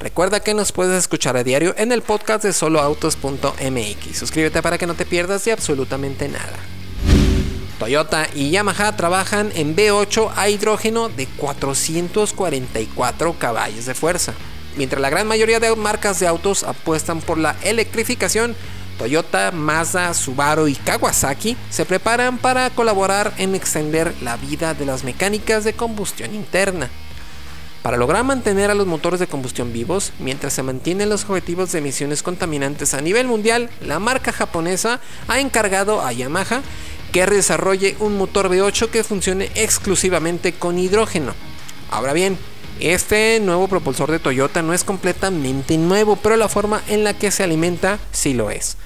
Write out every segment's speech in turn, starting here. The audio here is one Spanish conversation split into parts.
Recuerda que nos puedes escuchar a diario en el podcast de soloautos.mx. Suscríbete para que no te pierdas de absolutamente nada. Toyota y Yamaha trabajan en V8 a hidrógeno de 444 caballos de fuerza. Mientras la gran mayoría de marcas de autos apuestan por la electrificación, Toyota, Mazda, Subaru y Kawasaki se preparan para colaborar en extender la vida de las mecánicas de combustión interna. Para lograr mantener a los motores de combustión vivos, mientras se mantienen los objetivos de emisiones contaminantes a nivel mundial, la marca japonesa ha encargado a Yamaha que desarrolle un motor V8 que funcione exclusivamente con hidrógeno. Ahora bien, este nuevo propulsor de Toyota no es completamente nuevo, pero la forma en la que se alimenta sí lo es.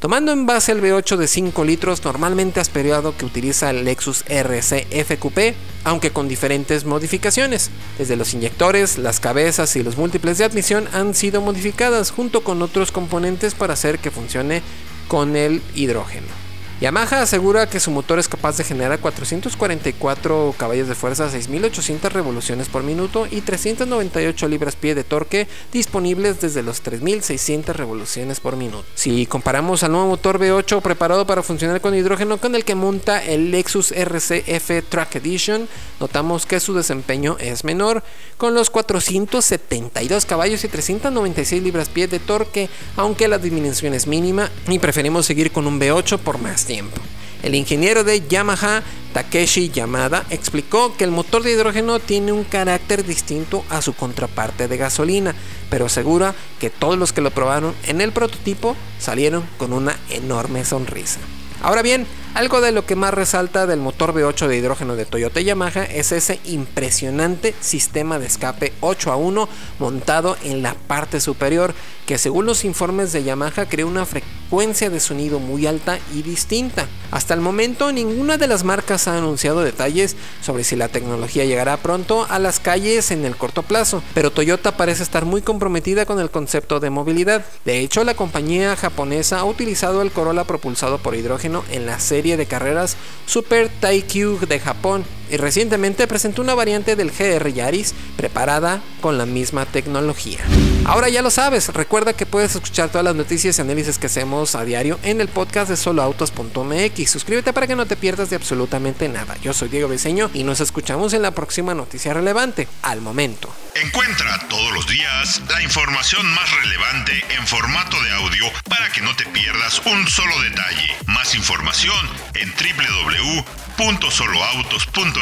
Tomando en base el V8 de 5 litros normalmente aspirado que utiliza el Lexus RC FQP, aunque con diferentes modificaciones. Desde los inyectores, las cabezas y los múltiples de admisión han sido modificadas junto con otros componentes para hacer que funcione con el hidrógeno. Yamaha asegura que su motor es capaz de generar 444 caballos de fuerza, 6.800 revoluciones por minuto y 398 libras-pie de torque disponibles desde los 3.600 revoluciones por minuto. Si comparamos al nuevo motor V8 preparado para funcionar con hidrógeno con el que monta el Lexus RCF Track Edition, notamos que su desempeño es menor, con los 472 caballos y 396 libras-pie de torque, aunque la disminución es mínima y preferimos seguir con un V8 por más tiempo. El ingeniero de Yamaha, Takeshi Yamada, explicó que el motor de hidrógeno tiene un carácter distinto a su contraparte de gasolina, pero asegura que todos los que lo probaron en el prototipo salieron con una enorme sonrisa. Ahora bien, algo de lo que más resalta del motor V8 de hidrógeno de Toyota Yamaha es ese impresionante sistema de escape 8 a 1 montado en la parte superior que según los informes de Yamaha crea una frecuencia de sonido muy alta y distinta. Hasta el momento ninguna de las marcas ha anunciado detalles sobre si la tecnología llegará pronto a las calles en el corto plazo, pero Toyota parece estar muy comprometida con el concepto de movilidad. De hecho, la compañía japonesa ha utilizado el Corolla propulsado por hidrógeno en la serie de carreras Super Taikyu de Japón y recientemente presentó una variante del GR Yaris preparada con la misma tecnología. Ahora ya lo sabes, recuerda que puedes escuchar todas las noticias y análisis que hacemos a diario en el podcast de soloautos.mx. Suscríbete para que no te pierdas de absolutamente nada. Yo soy Diego Beseño y nos escuchamos en la próxima noticia relevante. Al momento. Encuentra todos los días la información más relevante en formato de audio para que no te pierdas un solo detalle. Más información en www.soloautos.mx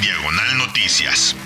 diagonal noticias.